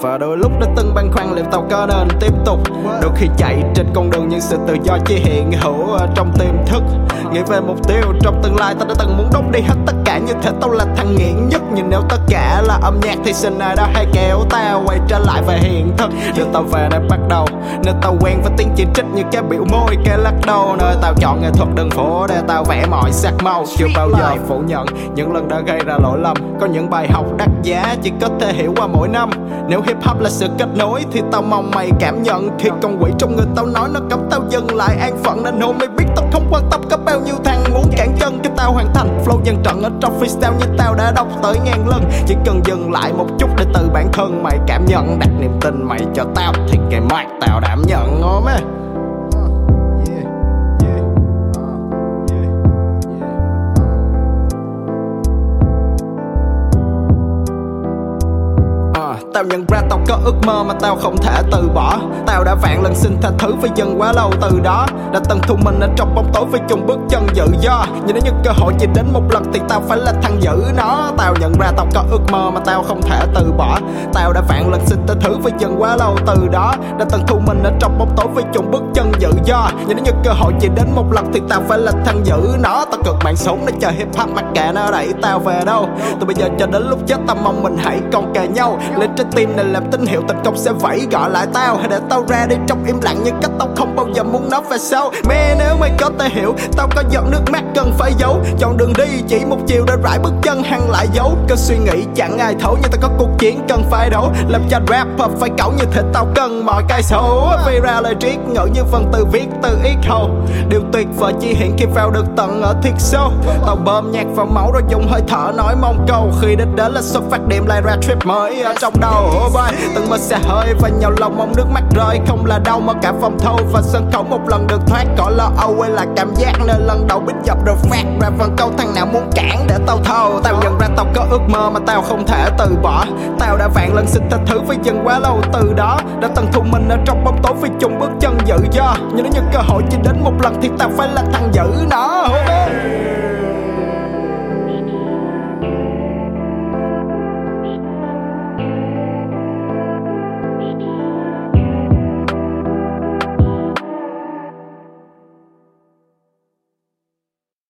và đôi lúc đã từng băn khoăn liệu tao có nên tiếp tục. Đôi khi chạy trên con đường nhưng sự tự do chỉ hiện hữu trong tiềm thức. Nghĩ về mục tiêu trong tương lai, tao đã từng muốn đốt đi hết tất cả. Như thể tao là thằng nghiện nhưng nếu tất cả là âm nhạc thì xin ai đó hay kéo tao quay trở lại về hiện thực. Giờ tao về đã bắt đầu nơi tao quen với tiếng chỉ trích như cái biểu môi, cái lắc đầu. Nơi tao chọn nghệ thuật đường phố để tao vẽ mọi sắc màu. Chưa bao giờ phủ nhận những lần đã gây ra lỗi lầm. Có những bài học đắt giá chỉ có thể hiểu qua mỗi năm. Nếu hip hop là sự kết nối thì tao mong mày cảm nhận. Khi con quỷ trong người tao nói nó cấm tao dừng lại an phận. Nên hôm mày biết tao không quan tâm có bao nhiêu thằng tao hoàn thành. Flow dân trận ở trong freestyle như tao đã đọc tới ngàn lần. Chỉ cần dừng lại một chút để từ bản thân mày cảm nhận. Đặt niềm tin mày cho tao, thì ngày mai tao đảm nhận. Ôm á. Tao nhận ra tao có ước mơ mà tao không thể từ bỏ. Tao đã vạn lần xin tha thứ với dân quá lâu từ đó. Đã từng thu mình ở trong bóng tối với chung bước chân tự do. Nhưng nếu như cơ hội chỉ đến một lần thì tao phải là thằng giữ nó. Tao nhận ra tao có ước mơ mà tao không thể từ bỏ. Tao đã vạn lần xin tha thứ với dân quá lâu từ đó. Đã từng thu mình ở trong bóng tối với chung bước chân tự do. Nhưng nếu như cơ hội chỉ đến một lần thì tao phải là thằng giữ nó. Tao cực mạng sống để chờ hip hop mặc kệ nó đẩy tao về đâu. Từ bây giờ cho đến lúc chết tao mong mình hãy còn kề nhau. Lên trái tim này làm tín hiệu thành công sẽ vẫy gọi lại tao. Hãy để tao ra đi trong im lặng nhưng cách tao không bao giờ muốn nói về sau Mẹ, nếu mày có thể hiểu, Tao có giọt nước mắt cần phải giấu. Chọn đường đi, chỉ một chiều để rải bước chân hăng lại giấu Cơ suy nghĩ, chẳng ai thấu nhưng tao có cuộc chiến cần phải đấu. Làm cho rapper phải cẩu như thể tao cần mọi cái số Vì ra lời triết ngữ như phần từ viết từ ít hầu Điều tuyệt vời chỉ hiện khi vào được tận ở thiệt sâu. Tao bơm nhạc vào máu rồi dùng hơi thở nói mong cầu. Khi đến đến là xuất phát điểm lại ra trip mới ở trong đó đầu oh boy. Từng mơ xe hơi và nhau lòng mong nước mắt rơi. Không là đau mà cả phòng thâu và sân khấu một lần được thoát. Cỏ lo âu hay là cảm giác nơi lần đầu bích dập được phát Ra phần câu thằng nào muốn cản để tao thâu. Tao nhận ra tao có ước mơ mà tao không thể từ bỏ. Tao đã vạn lần xin tha thứ với dân quá lâu từ đó. Đã từng thu mình ở trong bóng tối vì chung bước chân dự do. Nhưng nếu như cơ hội chỉ đến một lần thì tao phải là thằng giữ nó.